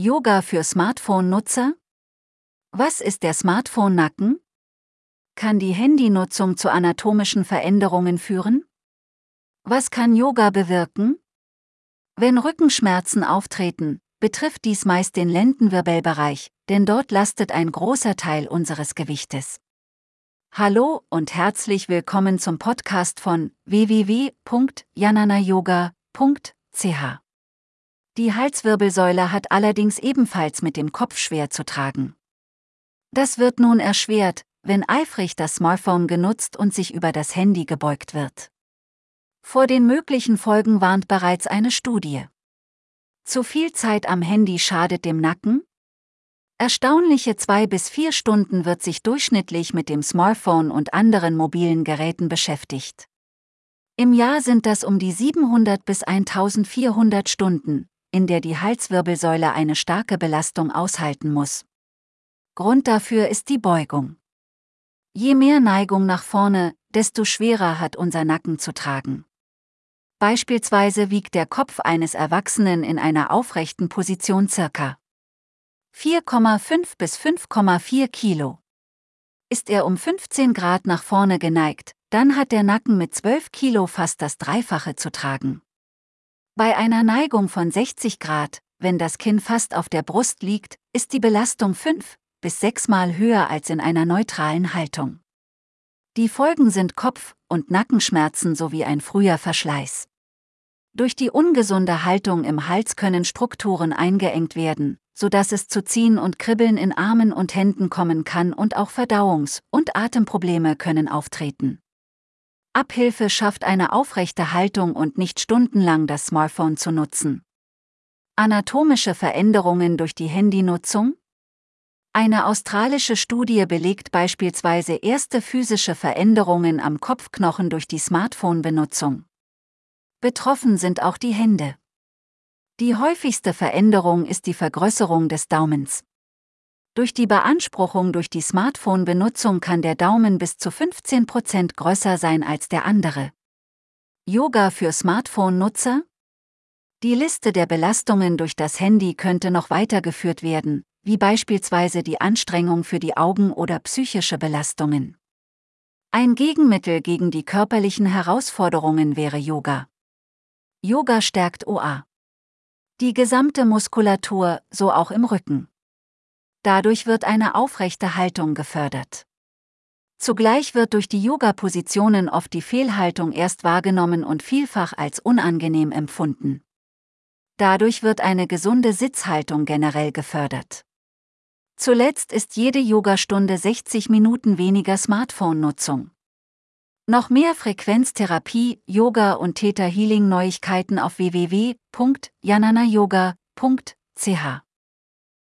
Yoga für Smartphone-Nutzer? Was ist der Smartphone-Nacken? Kann die Handynutzung zu anatomischen Veränderungen führen? Was kann Yoga bewirken? Wenn Rückenschmerzen auftreten, betrifft dies meist den Lendenwirbelbereich, denn dort lastet ein großer Teil unseres Gewichtes. Hallo und herzlich willkommen zum Podcast von www.jananayoga.ch. Die Halswirbelsäule hat allerdings ebenfalls mit dem Kopf schwer zu tragen. Das wird nun erschwert, wenn eifrig das Smartphone genutzt und sich über das Handy gebeugt wird. Vor den möglichen Folgen warnt bereits eine Studie. Zu viel Zeit am Handy schadet dem Nacken? Erstaunliche zwei bis vier Stunden wird sich durchschnittlich mit dem Smartphone und anderen mobilen Geräten beschäftigt. Im Jahr sind das um die 700 bis 1400 Stunden, in der die Halswirbelsäule eine starke Belastung aushalten muss. Grund dafür ist die Beugung. Je mehr Neigung nach vorne, desto schwerer hat unser Nacken zu tragen. Beispielsweise wiegt der Kopf eines Erwachsenen in einer aufrechten Position circa 4,5 bis 5,4 Kilo. Ist er um 15 Grad nach vorne geneigt, dann hat der Nacken mit 12 Kilo fast das Dreifache zu tragen. Bei einer Neigung von 60 Grad, wenn das Kinn fast auf der Brust liegt, ist die Belastung 5 bis 6 Mal höher als in einer neutralen Haltung. Die Folgen sind Kopf- und Nackenschmerzen sowie ein früher Verschleiß. Durch die ungesunde Haltung im Hals können Strukturen eingeengt werden, sodass es zu Ziehen und Kribbeln in Armen und Händen kommen kann und auch Verdauungs- und Atemprobleme können auftreten. Abhilfe schafft eine aufrechte Haltung und nicht stundenlang das Smartphone zu nutzen. Anatomische Veränderungen durch die Handynutzung? Eine australische Studie belegt beispielsweise erste physische Veränderungen am Kopfknochen durch die Smartphone-Benutzung. Betroffen sind auch die Hände. Die häufigste Veränderung ist die Vergrößerung des Daumens. Durch die Beanspruchung durch die Smartphone-Benutzung kann der Daumen bis zu 15% größer sein als der andere. Yoga für Smartphone-Nutzer? Die Liste der Belastungen durch das Handy könnte noch weitergeführt werden, wie beispielsweise die Anstrengung für die Augen oder psychische Belastungen. Ein Gegenmittel gegen die körperlichen Herausforderungen wäre Yoga. Yoga stärkt OA. Die gesamte Muskulatur, so auch im Rücken. Dadurch wird eine aufrechte Haltung gefördert. Zugleich wird durch die Yoga-Positionen oft die Fehlhaltung erst wahrgenommen und vielfach als unangenehm empfunden. Dadurch wird eine gesunde Sitzhaltung generell gefördert. Zuletzt ist jede Yogastunde 60 Minuten weniger Smartphone-Nutzung. Noch mehr Frequenztherapie, Yoga und Theta Healing Neuigkeiten auf www.jananayoga.ch